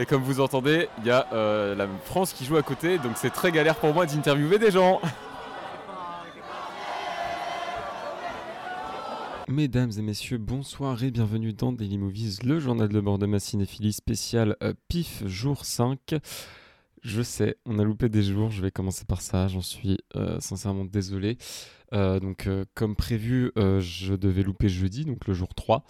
Et comme vous entendez, il y a euh, la France qui joue à côté, donc c'est très galère pour moi d'interviewer des gens. Mesdames et messieurs, bonsoir et bienvenue dans Daily Movies, le journal de bord de ma cinéphilie spéciale euh, PIF jour 5. Je sais, on a loupé des jours, je vais commencer par ça, j'en suis euh, sincèrement désolé. donc comme prévu, je devais louper jeudi, donc le jour 3,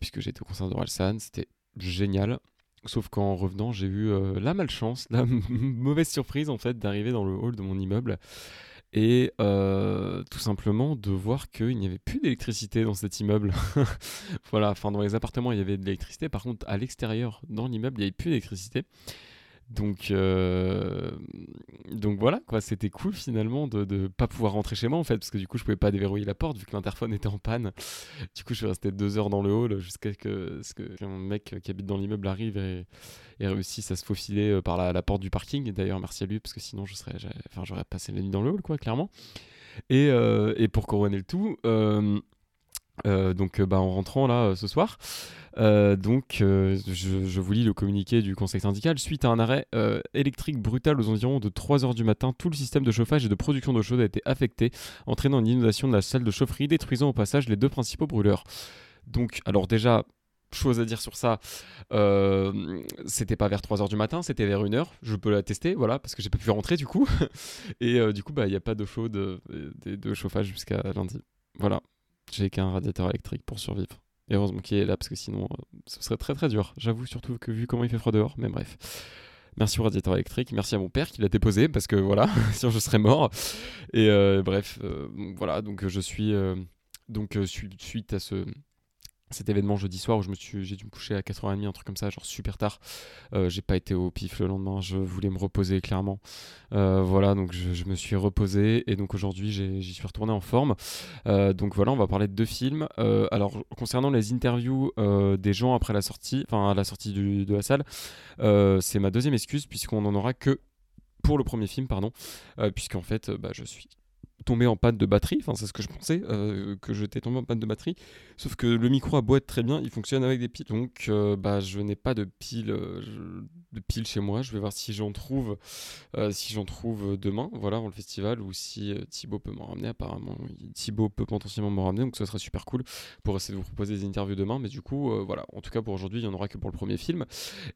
puisque j'étais au concert d'Orelsan, c'était génial. Sauf qu'en revenant, j'ai eu euh, la malchance, la mauvaise surprise en fait d'arriver dans le hall de mon immeuble et euh, tout simplement de voir qu'il n'y avait plus d'électricité dans cet immeuble. voilà, enfin dans les appartements il y avait de l'électricité, par contre à l'extérieur, dans l'immeuble, il n'y avait plus d'électricité. Donc, euh, donc voilà, quoi, c'était cool finalement de ne pas pouvoir rentrer chez moi en fait, parce que du coup je pouvais pas déverrouiller la porte vu que l'interphone était en panne. Du coup je suis resté deux heures dans le hall jusqu'à ce que, qu'un mec qui habite dans l'immeuble arrive et, réussisse à se faufiler euh, par la, porte du parking. D'ailleurs merci à lui, parce que sinon je serais, j'aurais passé la nuit dans le hall, quoi, clairement. Et, euh, pour couronner le tout, donc bah, en rentrant là euh, ce soir, euh, donc je, vous lis le communiqué du conseil syndical. Suite à un arrêt électrique brutal aux environs de 3h du matin, tout le système de chauffage et de production d'eau chaude a été affecté, entraînant une inondation de la salle de chaufferie, détruisant au passage les deux principaux brûleurs. Donc alors déjà, chose à dire sur ça, c'était pas vers 3h du matin, c'était vers 1h, je peux l'attester, voilà, parce que j'ai pas pu rentrer du coup. et du coup, bah, il n'y a pas d'eau chaude, de, de chauffage jusqu'à lundi. Voilà, j'ai qu'un radiateur électrique pour survivre. Et heureusement qu'il est là, parce que sinon, euh, ce serait très très dur. J'avoue surtout que vu comment il fait froid dehors, mais bref. Merci au radiateur électrique, merci à mon père qui l'a déposé, parce que voilà, sinon je serais mort. Et euh, bref, euh, voilà, donc je suis... donc suite à ce, cet événement jeudi soir où je me suis j'ai dû me coucher à 4h30 un truc comme ça genre super tard. Euh, j'ai pas été au pif le lendemain je voulais me reposer clairement. Euh, voilà donc je, me suis reposé et donc aujourd'hui j'y suis retourné en forme. Euh, donc voilà on va parler de deux films. Alors concernant les interviews des gens après la sortie enfin la sortie de la salle c'est ma deuxième excuse puisqu'on n'en aura que pour le premier film pardon. Puisqu'en fait bah, je suis tombé en panne de batterie, enfin c'est ce que je pensais, euh, que j'étais tombé en panne de batterie, sauf que le micro beau être très bien, il fonctionne avec des piles, donc euh, bah, je n'ai pas de piles euh, de piles chez moi, je vais voir si j'en trouve, si trouve demain, voilà, dans le festival, ou si Thibaut peut m'en ramener, apparemment Thibaut peut potentiellement m'en ramener, donc ce serait super cool pour essayer de vous proposer des interviews demain, mais du coup, voilà, en tout cas pour aujourd'hui, il n'y en aura que pour le premier film,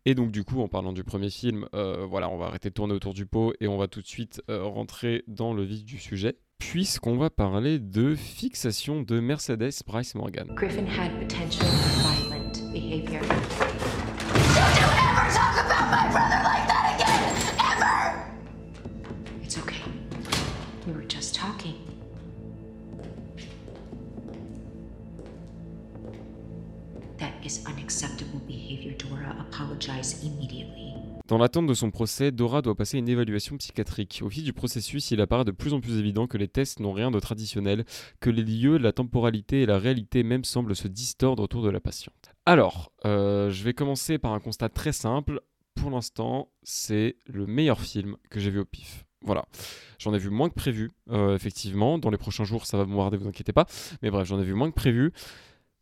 et donc du coup, en parlant du premier film, voilà, on va arrêter de tourner autour du pot, et on va tout de suite rentrer dans le vif du sujet puisqu'on va parler de fixation de Mercedes Bryce Morgan. Griffin had potential violent behavior. Don't you ever talk about my brother like that again, ever! It's okay. We were just talking. That is unacceptable behavior, Dora. Apologize immediately. Dans l'attente de son procès, Dora doit passer une évaluation psychiatrique. Au fil du processus, il apparaît de plus en plus évident que les tests n'ont rien de traditionnel, que les lieux, la temporalité et la réalité même semblent se distordre autour de la patiente. Alors, euh, je vais commencer par un constat très simple. Pour l'instant, c'est le meilleur film que j'ai vu au pif. Voilà. J'en ai vu moins que prévu, euh, effectivement. Dans les prochains jours, ça va me warder, vous inquiétez pas. Mais bref, j'en ai vu moins que prévu.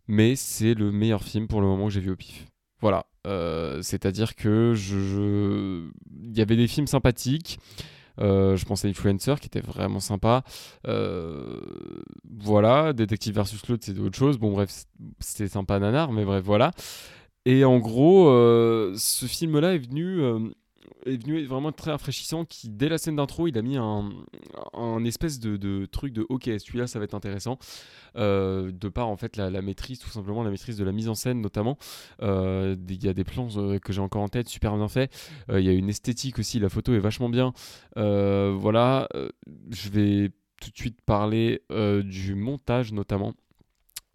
Mais c'est le meilleur film pour le moment que j'ai vu au pif. Voilà. Euh, c'est-à-dire que je, il y avait des films sympathiques. Euh, je pensais à Influencer qui était vraiment sympa. Euh, voilà, Détective versus l'autre, c'est autre chose. Bon, bref, c'était sympa nanar, mais bref, voilà. Et en gros, ce film-là est venu est venu vraiment très rafraîchissant qui dès la scène d'intro il a mis un, un espèce de, truc de ok celui-là ça va être intéressant. Euh, de par en fait la, maîtrise tout simplement la maîtrise de la mise en scène notamment. Euh, il y a des plans euh, que j'ai encore en tête super bien fait il y a une esthétique aussi la photo est vachement bien. Voilà je vais tout de suite parler du montage notamment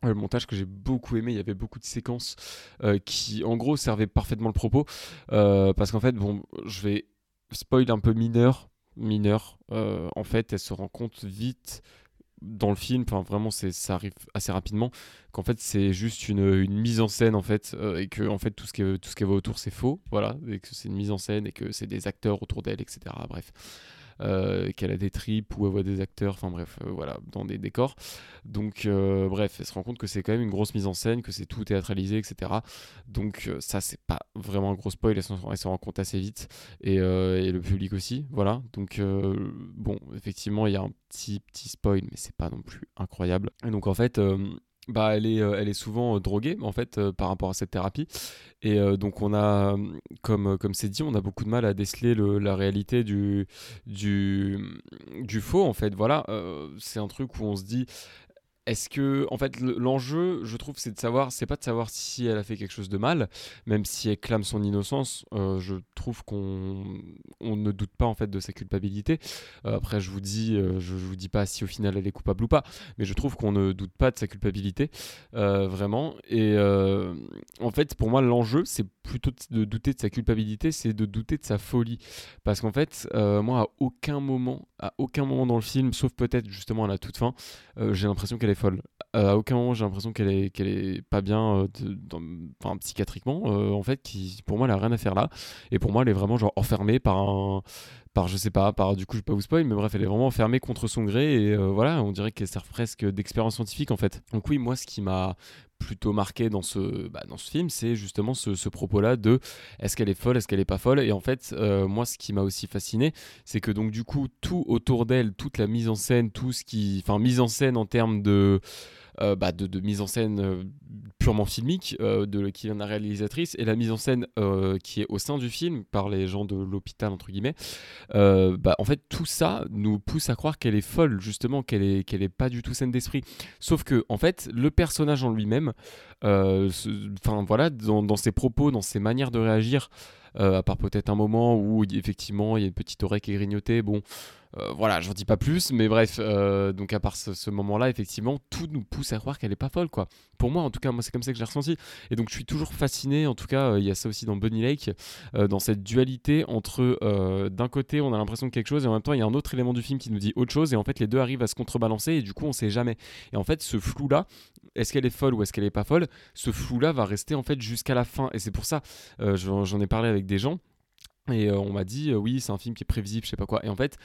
le montage que j'ai beaucoup aimé, il y avait beaucoup de séquences euh, qui en gros servaient parfaitement le propos. Euh, parce qu'en fait, bon, je vais spoil un peu mineur. Mineur, euh, en fait, elle se rend compte vite dans le film, enfin vraiment ça arrive assez rapidement, qu'en fait c'est juste une, mise en scène en fait, et que en fait tout ce qui, tout autour c'est faux, voilà, et que c'est une mise en scène et que c'est des acteurs autour d'elle, etc. Bref. Qu'elle a des tripes ou elle voit des acteurs, enfin bref, voilà, dans des décors. Donc bref, elle se rend compte que c'est quand même une grosse mise en scène, que c'est tout théâtralisé, etc. Donc ça, c'est pas vraiment un gros spoil, elle s'en rend compte assez vite, et, et, le public aussi, voilà. Donc bon, effectivement, il y a un petit petit spoil, mais c'est pas non plus incroyable. Et donc en fait bah, elle, est, euh, elle est souvent euh, droguée en fait euh, par rapport à cette thérapie. Et donc on a comme comme c'est dit on a beaucoup de mal à déceler le, la réalité du, du du faux en fait. Voilà c'est un truc où on se dit est-ce que, en fait, l'enjeu, je trouve, c'est de savoir, c'est pas de savoir si elle a fait quelque chose de mal, même si elle clame son innocence. Euh, je trouve qu'on on ne doute pas en fait de sa culpabilité. Euh, après, je vous dis, euh, je, vous dis pas si au final elle est coupable ou pas, mais je trouve qu'on ne doute pas de sa culpabilité, vraiment. Et en fait, pour moi, l'enjeu, c'est plutôt de douter de sa culpabilité, c'est de douter de sa folie, parce qu'en fait, moi, à aucun moment, à aucun moment dans le film, sauf peut-être justement à la toute fin, j'ai l'impression qu'elle est folle. Euh, à aucun moment j'ai l'impression qu'elle est, qu'elle est pas bien euh, psychiatriquement euh, en fait qui pour moi elle a rien à faire là et pour moi elle est vraiment genre enfermée par un par je sais pas par du coup je vais pas vous spoil mais bref elle est vraiment enfermée contre son gré et voilà on dirait qu'elle sert presque d'expérience scientifique en fait donc oui moi ce qui m'a plutôt marqué dans ce, bah, dans ce film, c'est justement ce, propos-là de est-ce qu'elle est folle, est-ce qu'elle est pas folle? Et en fait, moi, ce qui m'a aussi fasciné, c'est que donc du coup, tout autour d'elle, toute la mise en scène, tout ce qui, enfin, mise en scène en termes de euh, bah, de, mise en scène euh, purement filmique euh, de, qui vient de la réalisatrice et la mise en scène qui est au sein du film par les gens de l'hôpital entre guillemets bah, en fait tout ça nous pousse à croire qu'elle est folle justement qu'elle est qu'elle pas du tout saine d'esprit. Sauf que en fait le personnage en lui-même enfin voilà dans, ses propos dans ses manières de réagir à part peut-être un moment où effectivement il y a une petite oreille qui est grignotée bon euh, voilà, j'en dis pas plus, mais bref, euh, donc à part ce, moment-là, effectivement, tout nous pousse à croire qu'elle est pas folle, quoi. Pour moi, en tout cas, moi, c'est comme ça que j'ai ressenti. Et donc, je suis toujours fasciné, en tout cas, euh, il y a ça aussi dans Bunny Lake, dans cette dualité entre, d'un côté, on a l'impression de quelque chose, et en même temps, il y a un autre élément du film qui nous dit autre chose, et en fait, les deux arrivent à se contrebalancer, et du coup, on sait jamais. Et en fait, ce flou-là, est-ce qu'elle est folle ou est-ce qu'elle est pas folle, ce flou-là va rester, en fait, jusqu'à la fin. Et c'est pour ça, j'en ai parlé avec des gens et euh, on m'a dit, euh, oui, c'est un film qui est prévisible, je sais pas quoi. Et en fait,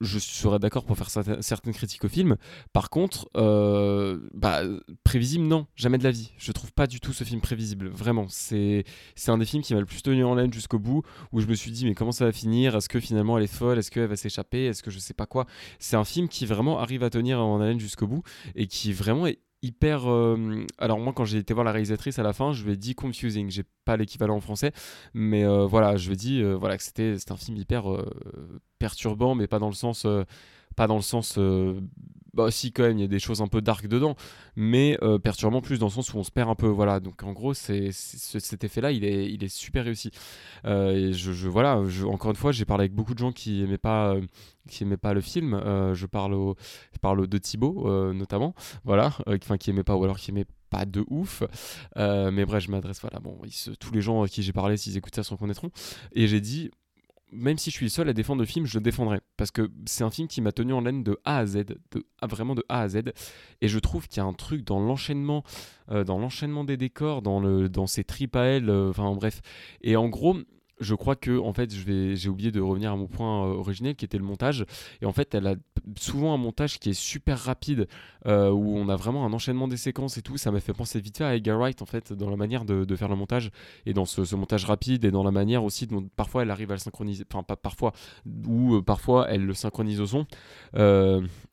je serais d'accord pour faire certaines critiques au film. Par contre, euh, bah, prévisible, non, jamais de la vie. Je trouve pas du tout ce film prévisible, vraiment. C'est un des films qui m'a le plus tenu en laine jusqu'au bout, où je me suis dit, mais comment ça va finir? Est-ce que finalement elle est folle? Est-ce qu'elle va s'échapper? Est-ce que je sais pas quoi? C'est un film qui vraiment arrive à tenir en haleine jusqu'au bout et qui vraiment est hyper. Euh, alors, moi, quand j'ai été voir la réalisatrice à la fin, je lui ai dit confusing. J'ai pas l'équivalent en français, mais euh, voilà, je lui ai dit euh, voilà, que c'était un film hyper perturbant, mais pas dans le sens. pas dans le sens bah si quand même il y a des choses un peu dark dedans mais euh, perturbant plus dans le sens où on se perd un peu voilà. Donc en gros c'est cet effet là il est il est super réussi. Euh, je, voilà encore une fois j'ai parlé avec beaucoup de gens qui aimaient pas euh, qui aimaient pas le film. Je parle je parle de Thibaut notamment voilà enfin qui aimait pas ou alors qui aimait pas de ouf. Mais bref je m'adresse voilà bon tous les gens à qui j'ai parlé s'ils écoutent ça s'en connaîtront. Et j'ai dit même si je suis seul à défendre le film, je le défendrai. Parce que c'est un film qui m'a tenu en laine de A à Z, de, vraiment de A à Z. Et je trouve qu'il y a un truc dans l'enchaînement, euh, dans l'enchaînement des décors, dans, le, dans ses tripes à elle, euh, enfin bref. Et en gros, je crois que en fait, j'ai oublié de revenir à mon point euh, originel qui était le montage. Et en fait, elle a souvent un montage qui est super rapide, euh, où on a vraiment un enchaînement des séquences et tout. Ça m'a fait penser vite à Edgar Wright en fait, dans la manière de, faire le montage et dans ce, montage rapide et dans la manière aussi dont parfois elle arrive à le synchroniser, enfin pas parfois, ou euh, parfois elle le synchronise au son.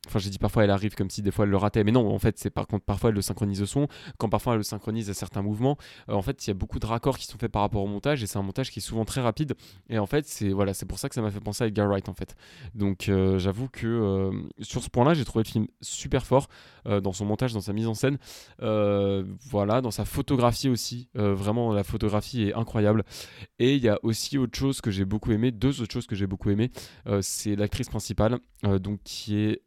Enfin, j'ai dit parfois elle arrive comme si des fois elle le ratait, mais non, en fait, c'est par contre parfois elle le synchronise au son, quand parfois elle le synchronise à certains mouvements. en fait, il y a beaucoup de raccords qui sont faits par rapport au montage et c'est un montage qui est souvent très rapide. Et en fait, c'est voilà, c'est pour ça que ça m'a fait penser à Edgar Wright en fait. Donc euh, j'avoue que euh, sur ce point-là, j'ai trouvé le film super fort euh, dans son montage, dans sa mise en scène, voilà, dans sa photographie aussi. vraiment, la photographie est incroyable. Et il y a aussi autre chose que j'ai beaucoup aimé, deux autres choses que j'ai beaucoup aimé. c'est l'actrice principale, donc qui est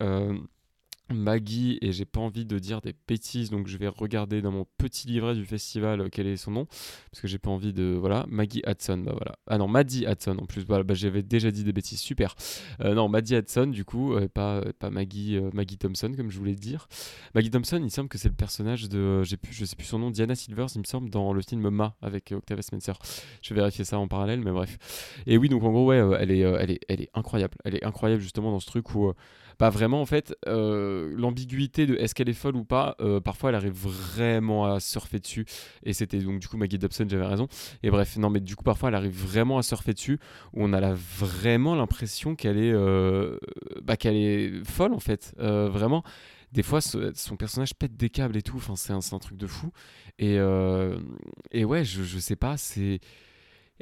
Maggie et j'ai pas envie de dire des bêtises donc je vais regarder dans mon petit livret du festival euh, quel est son nom parce que j'ai pas envie de voilà Maggie Hudson bah voilà. Ah non Maddie Hudson en plus voilà bah, j'avais déjà dit des bêtises super. Euh, non Maddie Hudson du coup euh, pas pas Maggie Maggie Thompson comme je voulais dire. Maggie Thompson il semble que c'est le personnage de j'ai plus je sais plus son nom Diana Silvers il me semble dans le film Ma avec Octavia Spencer. Je vais vérifier ça en parallèle mais bref. Et oui donc en gros ouais elle est elle est elle est incroyable. Elle est incroyable justement dans ce truc où pas vraiment en fait euh, l'ambiguïté de est-ce qu'elle est folle ou pas euh, parfois elle arrive vraiment à surfer dessus. Et c'était donc du coup Maggie Dobson j'avais raison. Et bref non mais du coup parfois elle arrive vraiment à surfer dessus où on a vraiment l'impression qu'elle est euh, bah, qu'elle est folle en fait. Vraiment. Des fois son personnage pète des câbles et tout. Enfin c'est un, un, truc de fou. Et, et ouais je, je sais pas c'est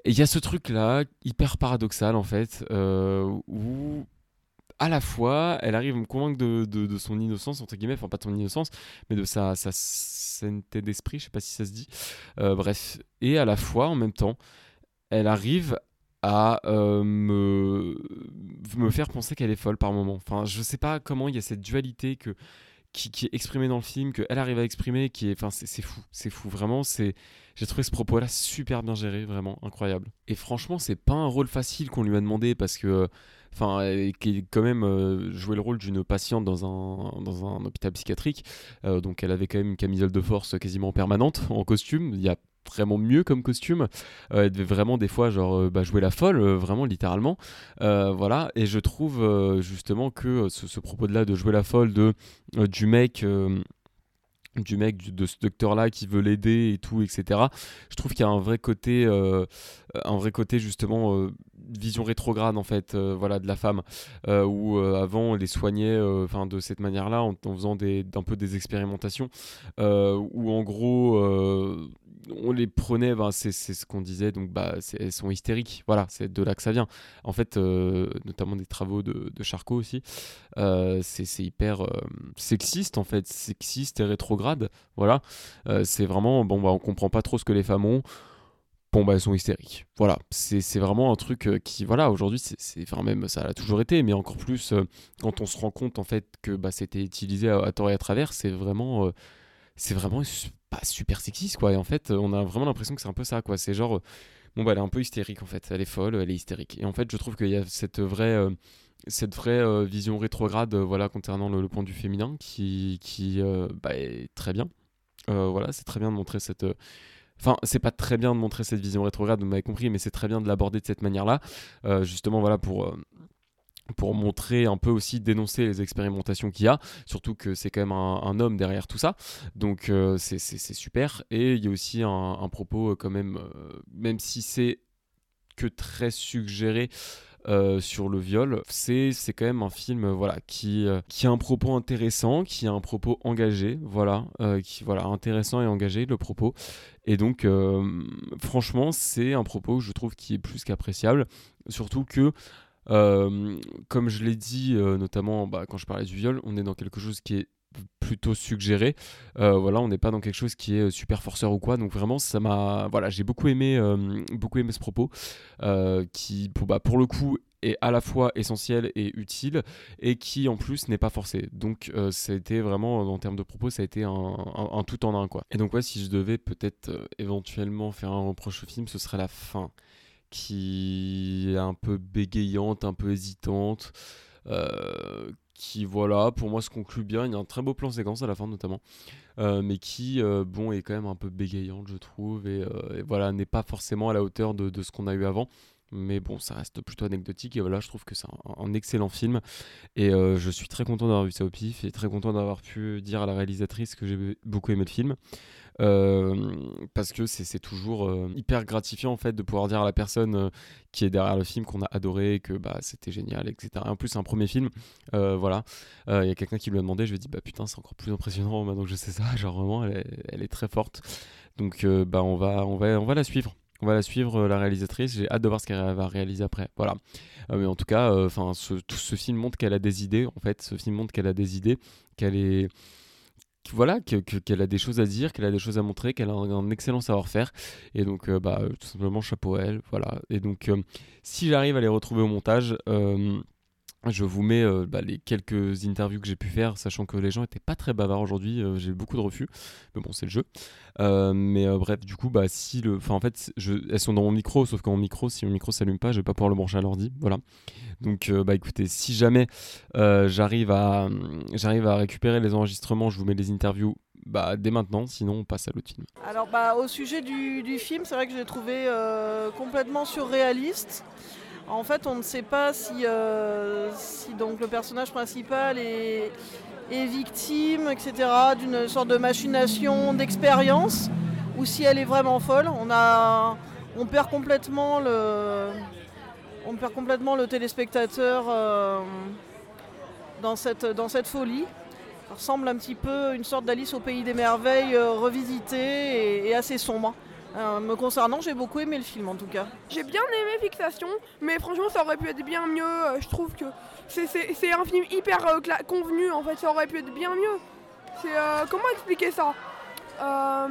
il y a ce truc là hyper paradoxal en fait où à la fois, elle arrive à me convaincre de, son innocence, entre guillemets, enfin pas de son innocence, mais de sa, sa sainteté d'esprit, je sais pas si ça se dit. Euh, bref, et à la fois, en même temps, elle arrive à euh, me, me faire penser qu'elle est folle par moment. Enfin, je sais pas comment il y a cette dualité que, qui, qui est exprimée dans le film, qu'elle arrive à exprimer, qui est, enfin, c'est fou, c'est fou, vraiment, c'est j'ai trouvé ce propos-là super bien géré, vraiment incroyable. Et franchement, c'est pas un rôle facile qu'on lui a demandé parce que enfin, qui quand même euh, le rôle d'une patiente dans un, dans un hôpital psychiatrique. Euh, donc elle avait quand même une camisole de force quasiment permanente en costume. Il y a vraiment mieux comme costume. Euh, elle devait vraiment des fois genre bah, jouer la folle, vraiment littéralement. voilà. Et je trouve justement que ce, propos de là de jouer la folle de du mec du mec de ce docteur là qui veut l'aider et tout etc je trouve qu'il y a un vrai côté euh, un vrai côté justement euh, vision rétrograde en fait euh, voilà de la femme où avant on les soignait enfin de cette manière là en, faisant des un peu des expérimentations où en gros on les prenait, ben, c'est ce qu'on disait, donc bah, elles sont hystériques. Voilà, c'est de là que ça vient. En fait, euh, notamment des travaux de, de Charcot aussi, euh, c'est hyper euh, sexiste en fait, sexiste et rétrograde. Voilà, c'est vraiment, bon, bah, on comprend pas trop ce que les femmes ont. Elles sont hystériques. Voilà, c'est vraiment un truc qui, voilà, aujourd'hui, c'est, enfin, même ça a toujours été, mais encore plus quand on se rend compte en fait que bah, c'était utilisé à, tort et à travers, c'est vraiment, c'est vraiment pas super sexiste quoi. Et en fait on a vraiment l'impression que c'est un peu ça quoi. C'est genre bon bah elle est un peu hystérique en fait. Elle est folle elle est hystérique. Et en fait je trouve qu'il y a cette vraie euh, cette vraie euh, vision rétrograde euh, voilà concernant le, point du féminin qui qui bah, est très bien. Voilà c'est très bien de montrer cette Enfin, c'est pas très bien de montrer cette vision rétrograde, vous m'avez compris, mais c'est très bien de l'aborder de cette manière-là, justement, voilà, pour, pour montrer un peu aussi dénoncer les expérimentations qu'il y a, surtout que c'est quand même un, homme derrière tout ça, donc euh, c'est super. Et il y a aussi un, propos euh, quand même, euh, même si c'est que très suggéré. Sur le viol, c'est quand même un film voilà qui, qui a un propos intéressant, qui a un propos engagé, voilà, qui voilà intéressant et engagé le propos. Et donc franchement, c'est un propos je trouve qui est plus qu'appréciable, surtout que euh, comme je l'ai dit, euh, notamment bah, quand je parlais du viol, on est dans quelque chose qui est plutôt suggéré. Euh, voilà, on n'est pas dans quelque chose qui est super forceur ou quoi. Donc vraiment, ça m'a, voilà, j'ai beaucoup aimé, beaucoup aimé ce propos, qui, pour, bah, pour le coup, est à la fois essentiel et utile, et qui en plus n'est pas forcé. Donc a été vraiment, en termes de propos, ça a été un, tout en un quoi. Et donc ouais, si je devais peut-être éventuellement faire un reproche au film, ce serait la fin qui est un peu bégayante, un peu hésitante, euh, qui voilà, pour moi se conclut bien. Il y a un très beau plan séquence à la fin notamment, euh, mais qui euh, bon est quand même un peu bégayante je trouve et, voilà n'est pas forcément à la hauteur de, de ce qu'on a eu avant. Mais bon, ça reste plutôt anecdotique et voilà, je trouve que c'est un, excellent film et je suis très content d'avoir vu ça au pif et très content d'avoir pu dire à la réalisatrice que j'ai beaucoup aimé le film. Euh, parce que c'est toujours euh, hyper gratifiant en fait de pouvoir dire à la personne euh, qui est derrière le film qu'on a adoré, que bah, c'était génial, etc. en plus, c'est un premier film, voilà. Il y a quelqu'un qui lui a demandé, je lui ai dit, bah putain, c'est encore plus impressionnant maintenant que je sais ça, genre vraiment, elle est, très forte. Donc, bah, on, va, on, va, on va la suivre. On va la suivre, la réalisatrice. J'ai hâte de voir ce qu'elle va réaliser après. Voilà. mais en tout cas, enfin, ce, ce film montre qu'elle a des idées. En fait, ce film montre qu'elle a des idées, qu'elle est voilà, qu'elle a des choses à dire, qu'elle a des choses à montrer, qu'elle a un, excellent savoir-faire. Et donc, euh, bah, tout simplement, chapeau à elle. Voilà. Et donc, euh, si j'arrive à les retrouver au montage, euh, Je vous mets euh, bah, les quelques interviews que j'ai pu faire, sachant que les gens étaient pas très bavards aujourd'hui. euh, j'ai eu beaucoup de refus, mais bon, c'est le jeu. Euh, mais bref, du coup, bah si le, enfin en fait, elles sont dans mon micro, sauf que mon micro, si mon micro s'allume pas, je vais pas pouvoir le brancher à l'ordi. Voilà. Donc, bah écoutez, si jamais j'arrive à, à récupérer les enregistrements, je vous mets les interviews. Bah, dès maintenant, sinon on passe à l'autre film. Alors bah, au sujet du, film, c'est vrai que je l'ai trouvé complètement surréaliste. En fait, on ne sait pas si, euh, le personnage principal est, victime, etc., d'une sorte de machination, d'expérience, ou si elle est vraiment folle. On, perd complètement le, téléspectateur euh, dans, cette, folie. Ça ressemble un petit peu à une sorte d'Alice au pays des merveilles euh, revisitée et assez sombre. Euh, me concernant, j'ai beaucoup aimé le film en tout cas. J'ai bien aimé Fixation, mais franchement ça aurait pu être bien mieux. euh, je trouve que c'est- un film hyper euh, convenu en fait, ça aurait pu être bien mieux. Comment expliquer ça? Ah,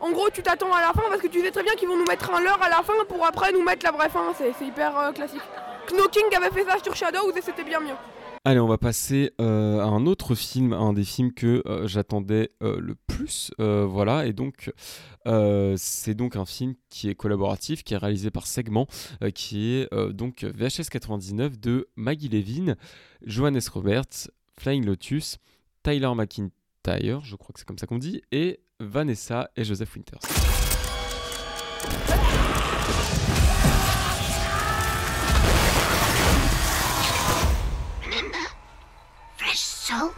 en gros tu t'attends à la fin parce que tu sais très bien qu'ils vont nous mettre un leurre à la fin pour après nous mettre la vraie fin. C'est hyper classique. Knocking avait fait ça sur Shadows et c'était bien mieux. Allez, on va passer euh, à un autre film, un des films que euh, j'attendais euh, le plus. voilà, et donc c'est donc un film qui est collaboratif, qui est réalisé par Segment, qui est donc VHS 99 de Maggie Levin, Johannes Roberts, Flying Lotus, Tyler McIntyre, je crois que c'est comme ça qu'on dit, et Vanessa et Joseph Winters. Un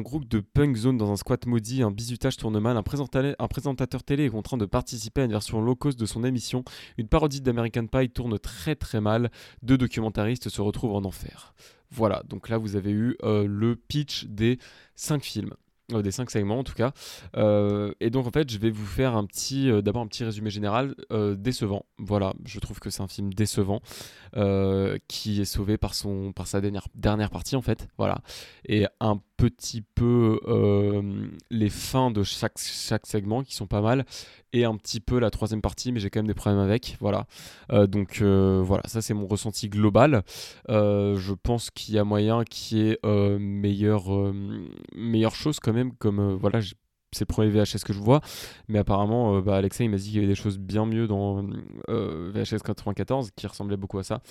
groupe de punk zone dans un squat maudit, un bizutage tourne mal, un présentateur télé est contraint de participer à une version low cost de son émission, une parodie d'American Pie tourne très très mal, deux documentaristes se retrouvent en enfer. Voilà, donc là vous avez eu euh, le pitch des cinq films. Des cinq segments en tout cas. Euh, et donc en fait je vais vous faire un petit, euh, d'abord un petit résumé général euh, décevant. Voilà, je trouve que c'est un film décevant qui est sauvé par, son, par sa dernière, partie en fait. Voilà et un petit peu les fins de chaque, segment qui sont pas mal et un petit peu la troisième partie mais j'ai quand même des problèmes avec voilà donc voilà ça c'est mon ressenti global je pense qu'il y a moyen qu'il y ait meilleure, meilleure chose quand même comme euh, voilà c'est le premier VHS que je vois mais apparemment euh, bah, Alexa il m'a dit qu'il y avait des choses bien mieux dans euh, VHS 94 qui ressemblaient beaucoup à ça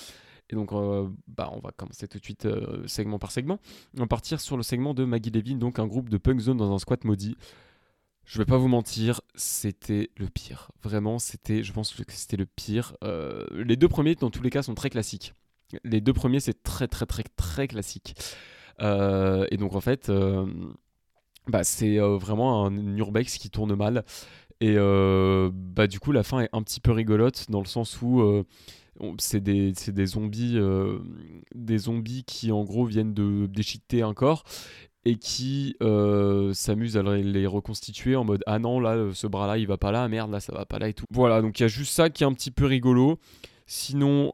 et donc, euh, bah, on va commencer tout de suite segment par segment. On va partir sur le segment de Maggie Levin, donc un groupe de punk zone dans un squat maudit. Je vais pas vous mentir, c'était le pire. Vraiment, c'était, je pense que c'était le pire. Les deux premiers, dans tous les cas, sont très classiques. Les deux premiers, c'est très, très, très, très classique. Et donc, en fait, euh, bah, c'est euh, vraiment un urbex qui tourne mal. Et euh, bah, du coup, la fin est un petit peu rigolote dans le sens où euh, c'est des, zombies, qui en gros viennent de déchiqueter un corps et qui s'amusent à les reconstituer en mode ah non là ce bras là il va pas là merde là ça va pas là et tout voilà donc il y a juste ça qui est un petit peu rigolo. Sinon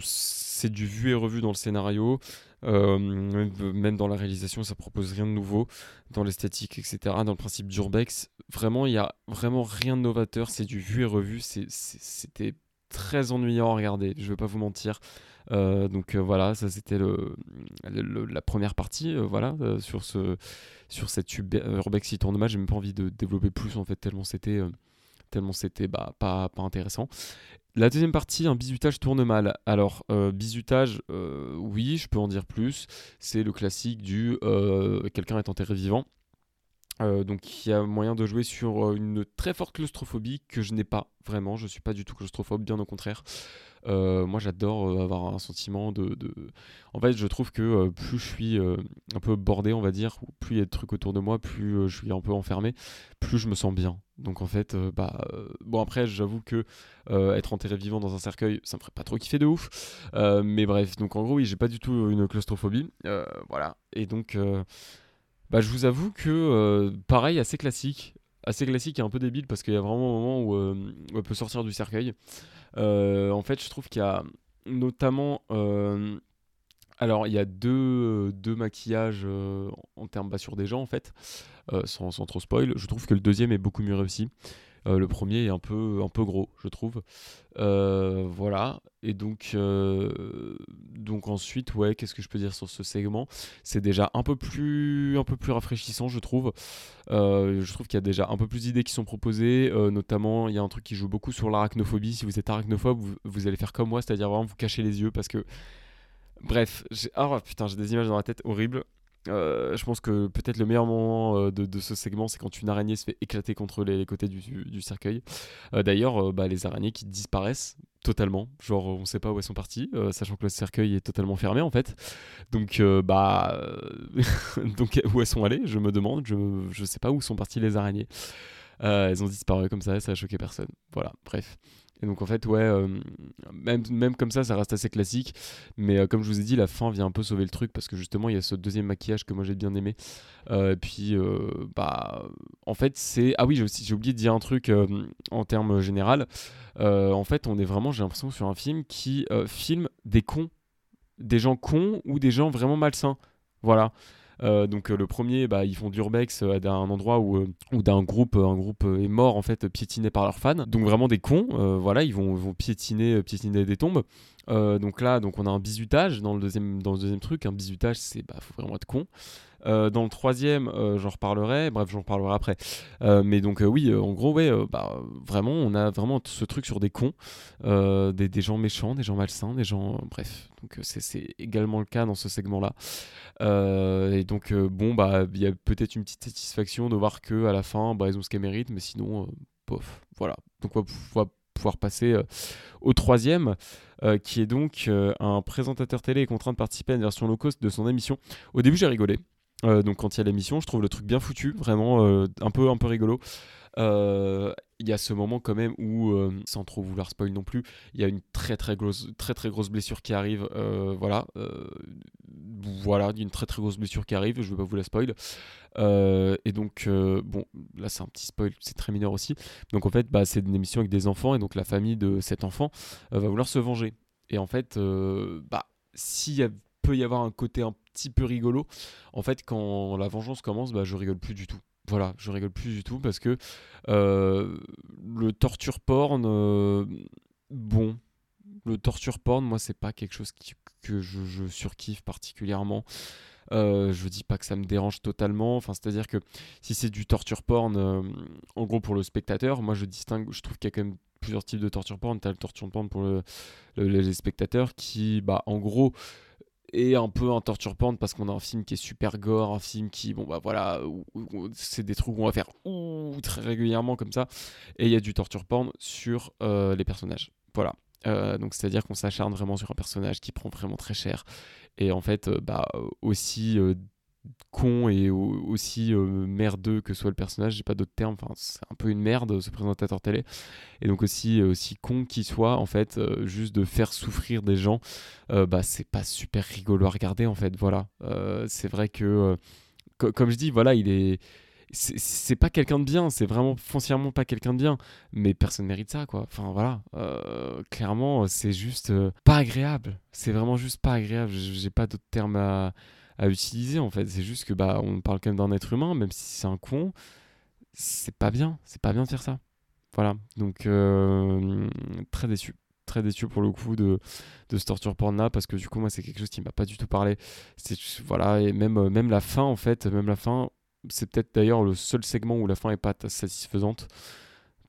c'est du vu et revu dans le scénario même dans la réalisation ça propose rien de nouveau dans l'esthétique etc dans le principe d'urbex vraiment il y a vraiment rien de novateur c'est du vu et revu c'était très ennuyant à regarder je vais pas vous mentir euh, donc euh, voilà, ça c'était la première partie, euh, voilà, euh, sur ce sur cette euh, urbex qui tourne mal. J'ai même pas envie de développer plus en fait tellement c'était euh, tellement c'était bah, pas intéressant. La deuxième partie, un bizutage tourne mal. Alors euh, bizutage, euh, oui, je peux en dire plus. C'est le classique du euh, quelqu'un est enterré vivant. Euh, donc il y a moyen de jouer sur une très forte claustrophobie que je n'ai pas vraiment. Je suis pas du tout claustrophobe, bien au contraire. Euh, moi j'adore euh, avoir un sentiment de, En fait je trouve que euh, plus je suis un peu bordé on va dire, plus il y a de trucs autour de moi, plus je suis un peu enfermé, plus je me sens bien. Donc en fait, bah... bon après j'avoue que être enterré vivant dans un cercueil, ça me ferait pas trop kiffer de ouf. Mais bref, donc en gros oui j'ai pas du tout une claustrophobie. Voilà. Et donc... bah, je vous avoue que pareil, assez classique. Assez classique et un peu débile parce qu'il y a vraiment un moment où, euh, où elle peut sortir du cercueil. Euh, en fait, je trouve qu'il y a notamment euh, Alors, il y a deux, deux maquillages en termes bas sur des gens, en fait, sans, sans trop spoil. Je trouve que le deuxième est beaucoup mieux réussi. Euh, le premier est un peu, gros, je trouve. Euh, voilà. Et donc, euh, donc ensuite, ouais, qu'est-ce que je peux dire sur ce segment? C'est déjà un peu plus, rafraîchissant, je trouve. Je trouve qu'il y a déjà un peu plus d'idées qui sont proposées. notamment, il y a un truc qui joue beaucoup sur l'arachnophobie. Si vous êtes arachnophobe, vous, allez faire comme moi, c'est-à-dire vraiment vous cacher les yeux parce que. Bref, j'ai... oh putain, j'ai des images dans la tête horribles. Euh, je pense que peut-être le meilleur moment euh, de, ce segment, c'est quand une araignée se fait éclater contre les, côtés du, cercueil. Euh, D'ailleurs, bah, les araignées qui disparaissent totalement, genre on sait pas où elles sont parties, sachant que le cercueil est totalement fermé en fait. Donc, bah, donc où elles sont allées, je me demande, je, je sais pas où sont parties les araignées. Elles ont disparu comme ça, ça a choqué personne. Voilà, bref. Et donc en fait, ouais, euh, même, même comme ça, ça reste assez classique. Mais euh, comme je vous ai dit, la fin vient un peu sauver le truc parce que justement, il y a ce deuxième maquillage que moi j'ai bien aimé. Euh, et puis, bah, en fait, c'est. Ah oui, j'ai oublié de dire un truc en termes général. En fait, on est vraiment, j'ai l'impression, sur un film qui filme des cons, des gens cons ou des gens vraiment malsains. Voilà. Euh, donc euh, le premier, bah, ils font d'urbex euh, à un endroit où, d'un groupe, un groupe est mort en fait, piétiné par leurs fans. Donc vraiment des cons. voilà, ils vont, vont piétiner, piétiner des tombes. Euh, donc là, donc on a un bizutage dans le deuxième, dans le deuxième truc. Un bizutage, c'est bah, faut vraiment être con. Euh, dans le troisième, euh, j'en reparlerai. Bref, j'en reparlerai après. Mais donc oui, en gros, ouais, bah, vraiment, on a vraiment ce truc sur des cons, des, des gens méchants, des gens malsains, des gens, bref. Donc c'est également le cas dans ce segment-là. Et donc bon, bah il y a peut-être une petite satisfaction de voir que à la fin, bah, ils ont ce qu'elles méritent, mais sinon, bof. Voilà. Donc on va pouvoir, pouvoir passer euh, au troisième, euh, qui est donc euh, un présentateur télé contraint de participer à une version low cost de son émission. Au début, j'ai rigolé. Euh, donc quand il y a l'émission, je trouve le truc bien foutu, vraiment euh, un peu un peu rigolo. Euh, Il y a ce moment quand même où, sans trop vouloir spoil non plus, il y a une très très grosse très très grosse blessure qui arrive. voilà, voilà, une très très grosse blessure qui arrive. Je vais pas vous la spoil. Et donc bon, là c'est un petit spoil, c'est très mineur aussi. Donc en fait, bah, c'est une émission avec des enfants et donc la famille de cet enfant va vouloir se venger. Et en fait, bah s'il y a- peut y avoir un côté un petit peu rigolo, en fait quand la vengeance commence, bah je rigole plus du tout. Voilà, je rigole plus du tout parce que euh, le torture porn, euh, bon, le torture porn, moi c'est pas quelque chose que je, surkiffe particulièrement. Euh, je dis pas que ça me dérange totalement. Enfin, c'est-à-dire que si c'est du torture porn, en gros pour le spectateur, moi je distingue, je trouve qu'il y a quand même plusieurs types de torture porn. T'as le torture porn pour le, le- les spectateurs qui, bah, en gros, est un peu un torture porn parce qu'on a un film qui est super gore, un film qui, bon, bah voilà, c'est des trucs où on va faire très régulièrement comme ça. Et il y a du torture porn sur euh, les personnages. Voilà. Euh, donc c'est-à-dire qu'on s'acharne vraiment sur un personnage qui prend vraiment très cher et en fait euh, bah aussi con et au- aussi euh, merdeux que soit le personnage j'ai pas d'autre terme enfin c'est un peu une merde ce présentateur télé et donc aussi euh, aussi con qu'il soit en fait euh, juste de faire souffrir des gens euh, bah c'est pas super rigolo à regarder en fait voilà c'est vrai que co- comme je dis voilà il est c'est- pas quelqu'un de bien, c'est vraiment foncièrement pas quelqu'un de bien, mais personne mérite ça quoi. Enfin voilà, clairement c'est juste pas agréable, c'est vraiment juste pas agréable. J'ai pas d'autres termes à, à utiliser en fait. C'est juste que bah on parle quand même d'un être humain, même si c'est un con, c'est pas bien, c'est pas bien de faire ça. Voilà, donc euh, très déçu. Très déçu pour le coup de, de ce torture porn là parce que du coup moi c'est quelque chose qui m'a pas du tout parlé. C'est voilà. Et même euh, même la fin en fait même la fin c'est peut-être d'ailleurs le seul segment où la fin est pas satisfaisante.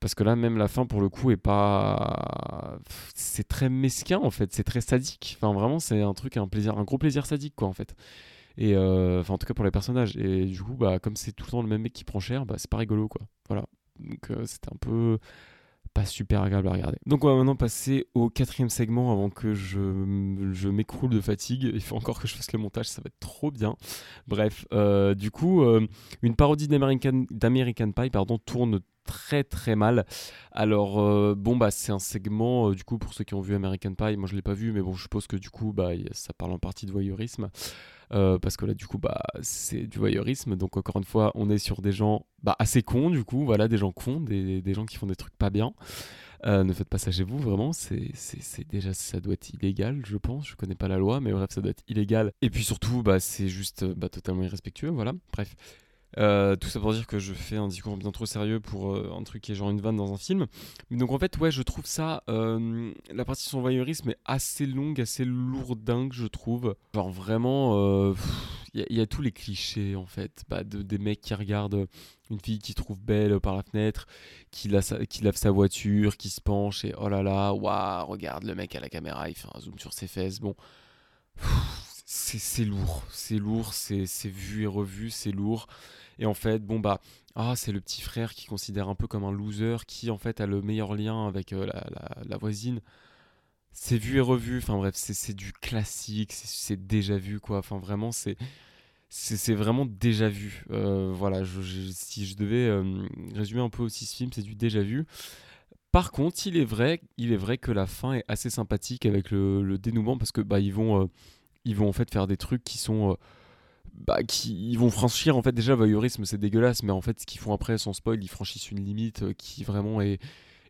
Parce que là même la fin pour le coup est pas c'est très mesquin en fait. C'est très sadique. Enfin vraiment c'est un truc un plaisir un gros plaisir sadique quoi en fait euh, enfin en tout cas pour les personnages et du coup bah comme c'est tout le temps le même mec qui prend cher bah c'est pas rigolo quoi voilà donc euh, c'était un peu pas super agréable à regarder. Donc on va maintenant passer au quatrième segment avant que je, je m'écroule de fatigue. Il faut encore que je fasse le montage, ça va être trop bien. Bref, euh, du coup, une parodie d'American, d'American Pie pardon, tourne très très mal. Alors euh, bon bah c'est un segment euh, du coup pour ceux qui ont vu American Pie, moi je l'ai pas vu mais bon je suppose que du coup bah ça parle en partie de voyeurisme. Euh, parce que là du coup bah c'est du voyeurisme donc encore une fois on est sur des gens bah, assez cons du coup voilà des gens cons des, des gens qui font des trucs pas bien ne faites pas ça chez vous, vraiment. C'est déjà, ça doit être illégal, je pense. Je connais pas la loi, mais bref, ça doit être illégal. Et puis surtout, bah, c'est juste bah, totalement irrespectueux, voilà. Bref. Euh, tout ça pour dire que je fais un discours bien trop sérieux pour euh, un truc qui est genre une vanne dans un film. Donc en fait, ouais, je trouve ça. euh, la partie sur voyeurisme est assez longue, assez lourdingue, je trouve. Genre vraiment. Il y, a- tous les clichés en fait. Bah, de, des mecs qui regardent une fille qui trouve belle par la fenêtre, qui, qui lave sa voiture, qui se penche et oh là là, waouh, regarde le mec à la caméra, il fait un zoom sur ses fesses. Bon. C'est lourd, c'est lourd, c'est vu et revu, c'est lourd. Et en fait, bon bah, ah, c'est le petit frère qui considère un peu comme un loser, qui en fait a le meilleur lien avec euh, la, voisine. C'est vu et revu, enfin bref, c'est du classique, c'est- déjà vu quoi. Enfin vraiment, c'est c'est vraiment déjà vu. Euh, voilà, si je devais euh, résumer un peu aussi ce film, c'est du déjà vu. Par contre, il est vrai, il est vrai que la fin est assez sympathique avec le, dénouement parce que bah ils vont, ils vont en fait faire des trucs qui sont, bah qui, ils vont franchir en fait déjà le voyeurisme c'est dégueulasse, mais en fait ce qu'ils font après sans spoil, ils franchissent une limite euh, qui vraiment est,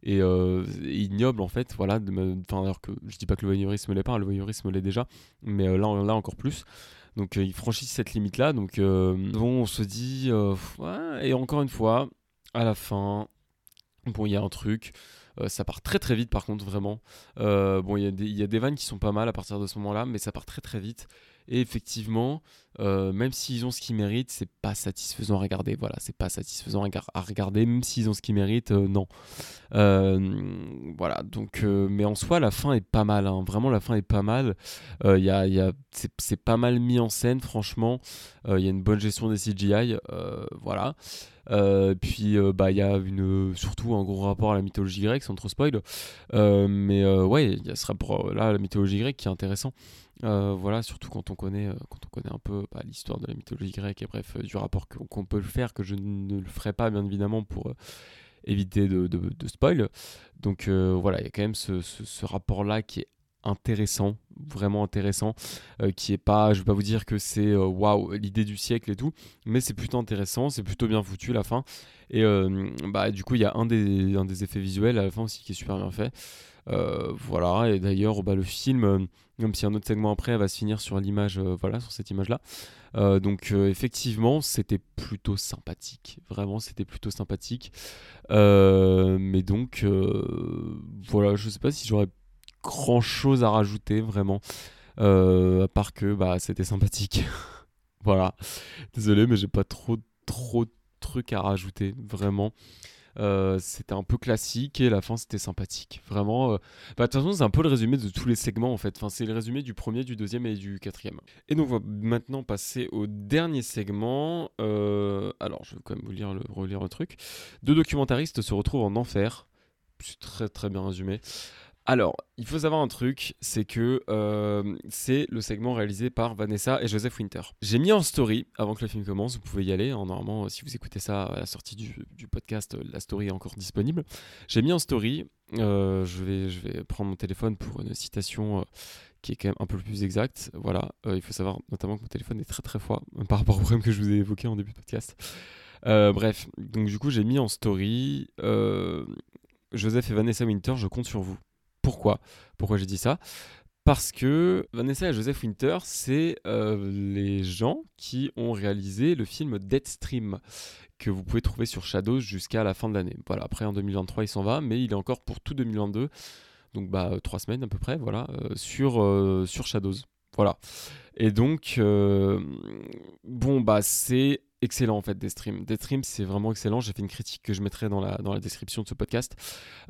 euh, ignoble en fait. Voilà, enfin alors que je dis pas que le voyeurisme l'est pas, le voyeurisme l'est déjà, mais euh, là, là encore plus. Donc euh, ils franchissent cette limite là, donc bon, on se dit, et encore une fois, à la fin. Bon, il y a un truc, ça part très très vite par contre, vraiment. Bon, il y, y a des vannes qui sont pas mal à partir de ce moment-là, mais ça part très très vite. Et effectivement, euh, même s'ils ont ce qu'ils méritent, c'est pas satisfaisant à regarder. Voilà, c'est pas satisfaisant à, gar- à regarder, même s'ils ont ce qu'ils méritent, euh, non. Euh, voilà, donc, mais en soi, la fin est pas mal. hein. Vraiment, la fin est pas mal. Y a, y a- c'est, pas mal mis en scène, franchement. Il y a une bonne gestion des CGI. voilà. Euh, puis bah il y a une surtout un gros rapport à la mythologie grecque sans trop spoil mais ouais il y a ce rapport là à la mythologie grecque qui est intéressant voilà surtout quand on connaît quand on connaît un peu bah, l'histoire de la mythologie grecque. Et bref euh, du rapport qu'on peut le faire que je ne le ferai pas bien évidemment pour euh, éviter de, de- de spoil. Donc euh, voilà il y a quand même ce, ce rapport là qui est intéressant vraiment intéressant qui est pas je vais pas vous dire que c'est waouh l'idée du siècle et tout mais c'est plutôt intéressant c'est plutôt bien foutu la fin. Et bah du coup il y a un des, un des effets visuels à la fin aussi qui est super bien fait voilà et d'ailleurs bah, le film euh, même si un autre segment après va se finir sur l'image euh, voilà sur cette image là donc euh, effectivement c'était plutôt sympathique. Vraiment c'était plutôt sympathique. Euh, mais donc euh, voilà je sais pas si j'aurais grand chose à rajouter vraiment. Euh, à part que bah c'était sympathique. Voilà. Désolé mais j'ai pas trop trop de trucs à rajouter vraiment Euh, c'était un peu classique et la fin c'était sympathique. Vraiment euh, bah, de toute façon c'est un peu le résumé de tous les segments en fait. Enfin c'est le résumé du premier du deuxième et du quatrième. Et donc on va maintenant passer au dernier segment. Euh, alors je vais quand même vous lire relire le truc. Deux documentaristes se retrouvent en enfer. C'est très très bien résumé alors, il faut savoir un truc, c'est que euh, c'est le segment réalisé par Vanessa et Joseph Winter. J'ai mis en story, avant que le film commence, vous pouvez y aller, hein, normalement si vous écoutez ça à la sortie du, podcast, euh, la story est encore disponible. J'ai mis en story, euh, je, vais, je vais prendre mon téléphone pour une citation euh, qui est quand même un peu plus exacte. Voilà, Euh, il faut savoir notamment que mon téléphone est très très froid euh, par rapport au problème que je vous ai évoqué en début de podcast. Euh, bref, donc du coup j'ai mis en story euh, Joseph et Vanessa Winter, je compte sur vous. Pourquoi Pourquoi j'ai dit ça Parce que Vanessa et Joseph Winter, c'est euh, les gens qui ont réalisé le film Deadstream, que vous pouvez trouver sur Shadows jusqu'à la fin de l'année. Voilà, après en 2023 il s'en va, mais il est encore pour tout 2022, donc bah euh, trois semaines à peu près, voilà, euh, sur, sur Shadows. Voilà. Et donc, euh, bon, bah c'est excellent en fait Deadstream. Deadstream c'est vraiment excellent. J'ai fait une critique que je mettrai dans la, dans la description de ce podcast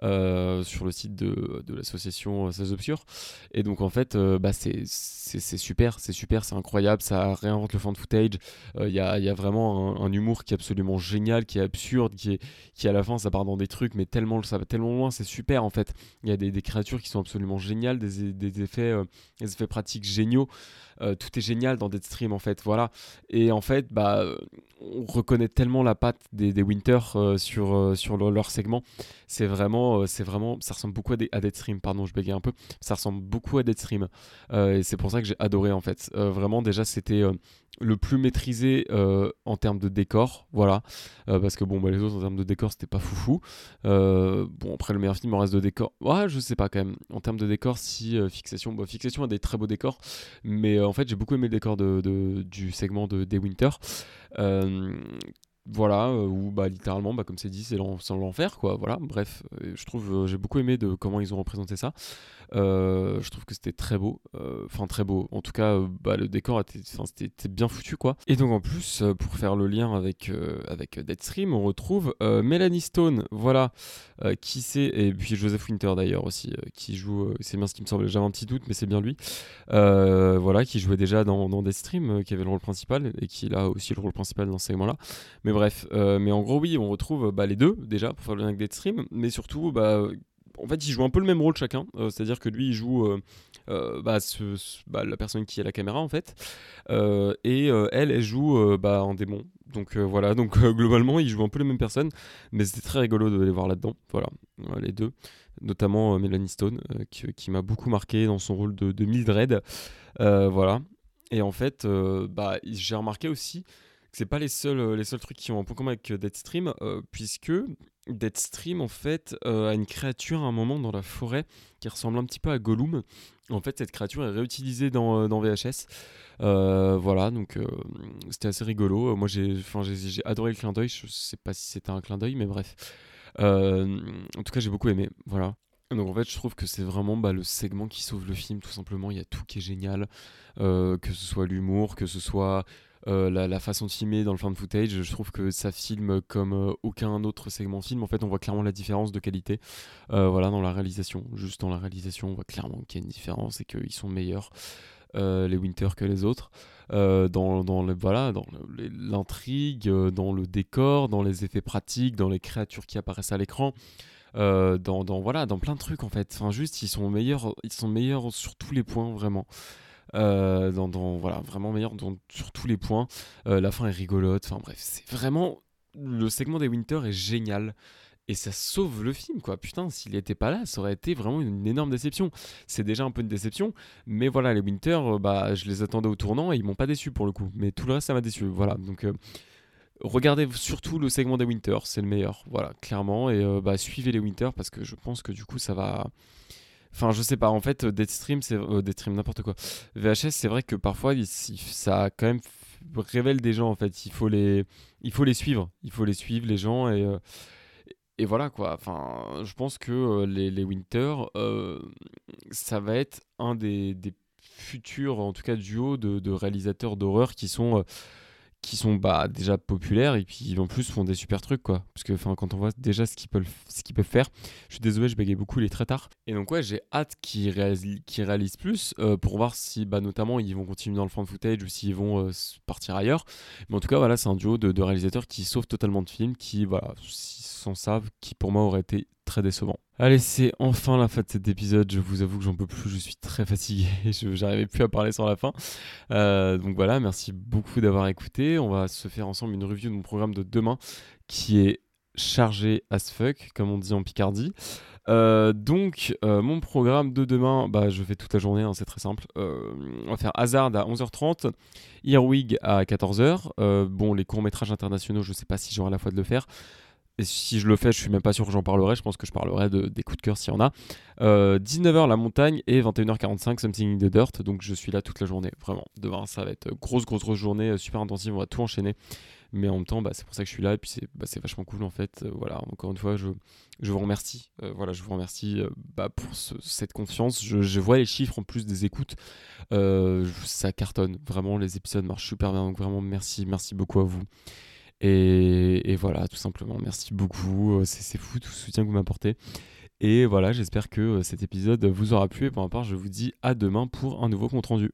euh, sur le site de, de l'association 16 Obscurs. Et donc en fait, euh, bah, c'est super, c'est super, c'est incroyable, ça réinvente le fan footage. Il y, a, y a vraiment un, humour qui est absolument génial, qui est absurde, qui, est, qui à la fin ça part dans des trucs, mais tellement ça va tellement loin, c'est super en fait. Il y a des, des créatures qui sont absolument géniales, des, des effets, euh, des effets pratiques géniaux. Tout est génial dans Deadstream en fait, voilà. Et en fait, bah, on reconnaît tellement la patte des, Winter euh, sur, euh, leur segment. C'est vraiment, euh, c'est vraiment, ça ressemble beaucoup à, des, à Deadstream, pardon, je bégaye un peu. Ça ressemble beaucoup à Deadstream. Et c'est pour ça que j'ai adoré en fait. Vraiment, déjà, c'était le plus maîtrisé euh, en termes de décor, voilà. Euh, parce que bon, bah, les autres en termes de décor, c'était pas foufou. Euh, bon, après le meilleur film en reste de décor. Ouais, je sais pas quand même. En termes de décor, si Fixation, bon, Fixation a des très beaux décors, mais en fait, j'ai beaucoup aimé le décor de, du segment de Day Winter. Voilà, ou bah littéralement, bah, comme c'est dit, c'est l'enfer, quoi. Voilà, bref, je trouve, j'ai beaucoup aimé de comment ils ont représenté ça. Euh, je trouve que c'était très beau. Euh, enfin, très beau. En tout cas, euh, bah, le décor était, était, bien foutu, quoi. Et donc, en plus, pour faire le lien avec, avec Deadstream, on retrouve Melanie Stone, voilà, qui c'est, et puis Joseph Winter d'ailleurs aussi, qui joue, c'est bien ce qui me semble, j'avais un petit doute, mais c'est bien lui. voilà, qui jouait déjà dans, dans Deadstream, qui avait le rôle principal, et qui a aussi le rôle principal dans ce segment-là. Mais bref, mais en gros, oui, on retrouve bah, les deux, déjà, pour faire le lien avec Deadstream, mais surtout, bah, en fait, ils jouent un peu le même rôle chacun. Euh, c'est-à-dire que lui, il joue euh, euh, bah, la personne qui a la caméra, en fait. et elle, elle joue en démon. Donc voilà, donc globalement, ils jouent un peu les mêmes personnes. Mais c'était très rigolo de les voir là-dedans. Voilà, les deux. Notamment Melanie Stone, qui, m'a beaucoup marqué dans son rôle de, Mildred. voilà. Et en fait, j'ai remarqué aussi c'est pas les seuls, les seuls trucs qui ont un point commun avec Deadstream, puisque Deadstream en fait euh, a une créature à un moment dans la forêt qui ressemble un petit peu à Gollum. En fait, cette créature est réutilisée dans, euh, dans VHS. Euh, voilà, donc c'était assez rigolo. Moi, j'ai, j'ai, adoré le clin d'œil. Je sais pas si c'était un clin d'œil, mais bref. en tout cas, j'ai beaucoup aimé. Voilà. Donc en fait, je trouve que c'est vraiment bah, le segment qui sauve le film, tout simplement. Il y a tout qui est génial, que ce soit l'humour, que ce soit euh, la, façon de filmer dans le fan footage, je trouve que ça filme comme euh, aucun autre segment film. En fait, on voit clairement la différence de qualité. Euh, voilà, dans la réalisation. Juste dans la réalisation, on voit clairement qu'il y a une différence et qu'ils sont meilleurs. les Winter que les autres dans, dans voilà dans l'intrigue dans le décor dans les effets pratiques dans les créatures qui apparaissent à l'écran dans, dans, voilà dans plein de trucs en fait enfin juste ils sont meilleurs ils sont meilleurs sur tous les points vraiment euh, dans, voilà, vraiment meilleur sur tous les points. Euh, la fin est rigolote. Enfin bref, c'est vraiment. Le segment des Winter est génial. Et ça sauve le film, quoi. Putain, s'il n'était pas là, ça aurait été vraiment une énorme déception. C'est déjà un peu une déception, mais voilà, les Winter, euh, bah, je les attendais au tournant et ils m'ont pas déçu pour le coup. Mais tout le reste, ça m'a déçu. Voilà, donc regardez surtout le segment des Winter, c'est le meilleur. Voilà, clairement. Et bah, suivez les Winter parce que je pense que du coup, ça va Enfin, je sais pas, en fait, Deadstream, c'est. Euh, Deadstream, n'importe quoi. VHS, c'est vrai que parfois, ça quand même révèle des gens, en fait. Il faut les, il faut les suivre. Il faut les suivre, les gens, et. Euh, et voilà quoi, enfin, je pense que euh, les, les, Winter, ça va être un des, des, futurs, en tout cas, duos de, de réalisateurs d'horreur qui sont qui sont bah, déjà populaires et puis en plus font des super trucs quoi. Parce que quand on voit déjà ce qu'ils peuvent ce qu'ils peuvent faire je suis désolé je bégaye beaucoup il est très tard et donc ouais j'ai hâte qu'ils réalisent, réalisent plus euh, pour voir si bah notamment ils vont continuer dans le fan footage ou s'ils vont euh, partir ailleurs. Mais en tout cas voilà c'est un duo de, de, réalisateurs qui sauvent totalement de films qui voilà sans savent qui pour moi aurait été très décevant Allez, c'est enfin la fin de cet épisode. Je vous avoue que j'en peux plus. Je suis très fatigué. Je n'arrivais plus à parler sans la fin. Euh, donc voilà, merci beaucoup d'avoir écouté. On va se faire ensemble une review de mon programme de demain qui est chargé as fuck, comme on dit en Picardie. Euh, donc, euh, mon programme de demain, bah, je fais toute la journée, hein, c'est très simple. on va faire Hazard à 11h30, Earwig à 14h. bon, les courts-métrages internationaux, je ne sais pas si j'aurai la fois de le faire. Et si je le fais, je suis même pas sûr que j'en parlerai. Je pense que je parlerai de, des coups de cœur s'il y en a. 19h euh, la montagne et 21h45 Something in the Dirt. Donc je suis là toute la journée. Vraiment. Demain, ça va être grosse, grosse, grosse journée, euh, super intensive. On va tout enchaîner. Mais en même temps, bah, c'est pour ça que je suis là. Et puis c'est bah, vachement cool en fait. Euh, voilà, encore une fois, je, vous remercie. voilà, je vous remercie bah, pour cette confiance. Je, vois les chiffres en plus des écoutes. ça cartonne. Vraiment, les épisodes marchent super bien. Donc vraiment, merci, merci beaucoup à vous. Et, voilà, tout simplement, merci beaucoup. Euh, c'est fou tout le soutien que vous m'apportez. Et voilà, j'espère que euh, cet épisode vous aura plu. Et pour ma part, je vous dis à demain pour un nouveau compte rendu.